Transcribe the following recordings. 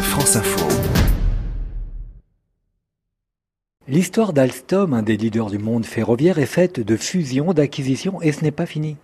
France Info. L'histoire d'Alstom, un des leaders du monde ferroviaire, est faite de fusions, d'acquisitions et ce n'est pas fini.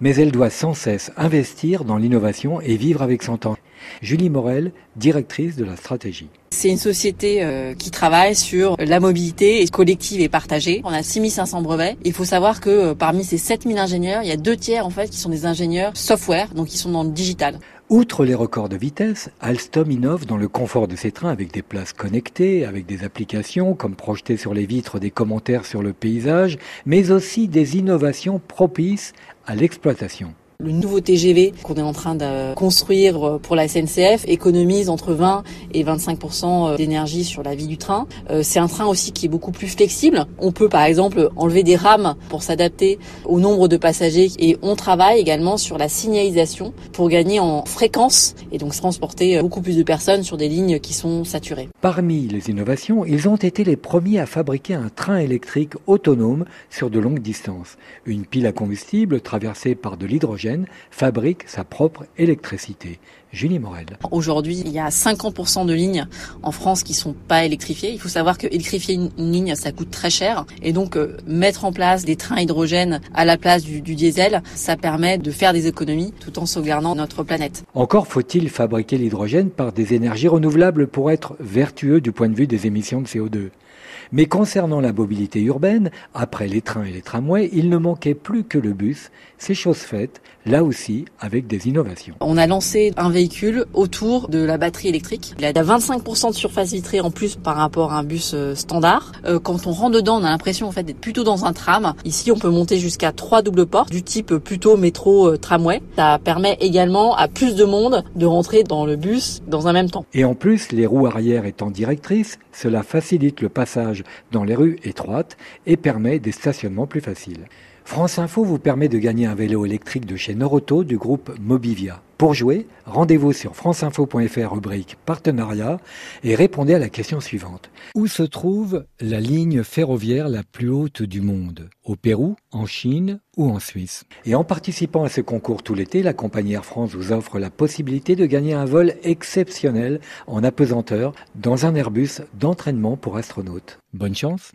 Mais elle doit sans cesse investir dans l'innovation et vivre avec son temps. Julie Morel, directrice de la stratégie. C'est une société euh, qui travaille sur la mobilité collective et partagée. On a 6500 brevets. Il faut savoir que euh, parmi ces 7000 ingénieurs, il y a deux tiers en fait qui sont des ingénieurs software, donc qui sont dans le digital. Outre les records de vitesse, Alstom innove dans le confort de ses trains avec des places connectées, avec des applications comme projeter sur les vitres des commentaires sur le paysage, mais aussi des innovations propices à l'exploitation. Le nouveau TGV qu'on est en train de construire euh, pour la SNCF économise entre 20 et 25% euh, d'énergie sur la vie du train. Euh, c'est un train aussi qui est beaucoup plus flexible. On peut par exemple enlever des rames pour s'adapter au nombre de passagers et on travaille également sur la signalisation pour gagner en fréquence et donc transporter beaucoup plus de personnes sur des lignes qui sont saturées. Parmi les innovations, ils ont été les premiers à fabriquer un train électrique autonome sur de longues distances. Une pile à combustible traversée par de l'hydrogène fabrique sa propre électricité. Julie Morel. Aujourd'hui, il y a 50% de lignes en France qui sont pas électrifiées. Il faut savoir que électrifier une, ligne, ça coûte très cher. Et donc, euh, mettre en place des trains hydrogène à la place du, du diesel, ça permet de faire des économies tout en sauvegardant notre planète. Encore faut-il fabriquer l'hydrogène par des énergies renouvelables pour être vertueux du point de vue des émissions de CO2. Mais concernant la mobilité urbaine, après les trains et les tramways, il ne manquait plus que le bus. C'est chose faite, là aussi avec des innovations. On a lancé un véhicule autour de la batterie électrique. Il a 25% de surface vitrée en plus par rapport à un bus euh, standard. Euh, quand on rentre dedans, on a l'impression en fait d'être plutôt dans un tram. Ici, on peut monter jusqu'à trois doubles portes du type plutôt métro euh, tramway. Ça permet également à plus de monde de rentrer dans le bus dans un même temps. Et en plus, les roues arrière étant directrices, cela facilite le passage dans les rues étroites et permet des stationnements plus faciles. France Info vous permet de gagner un vélo électrique de chez Noroto du groupe Mobivia. Pour jouer, rendez-vous sur franceinfo.fr rubrique partenariat et répondez à la question suivante. Où se trouve la ligne ferroviaire la plus haute du monde? Au Pérou, en Chine ou en Suisse? Et en participant à ce concours tout l'été, la compagnie Air France vous offre la possibilité de gagner un vol exceptionnel en apesanteur dans un Airbus d'entraînement pour astronautes. Bonne chance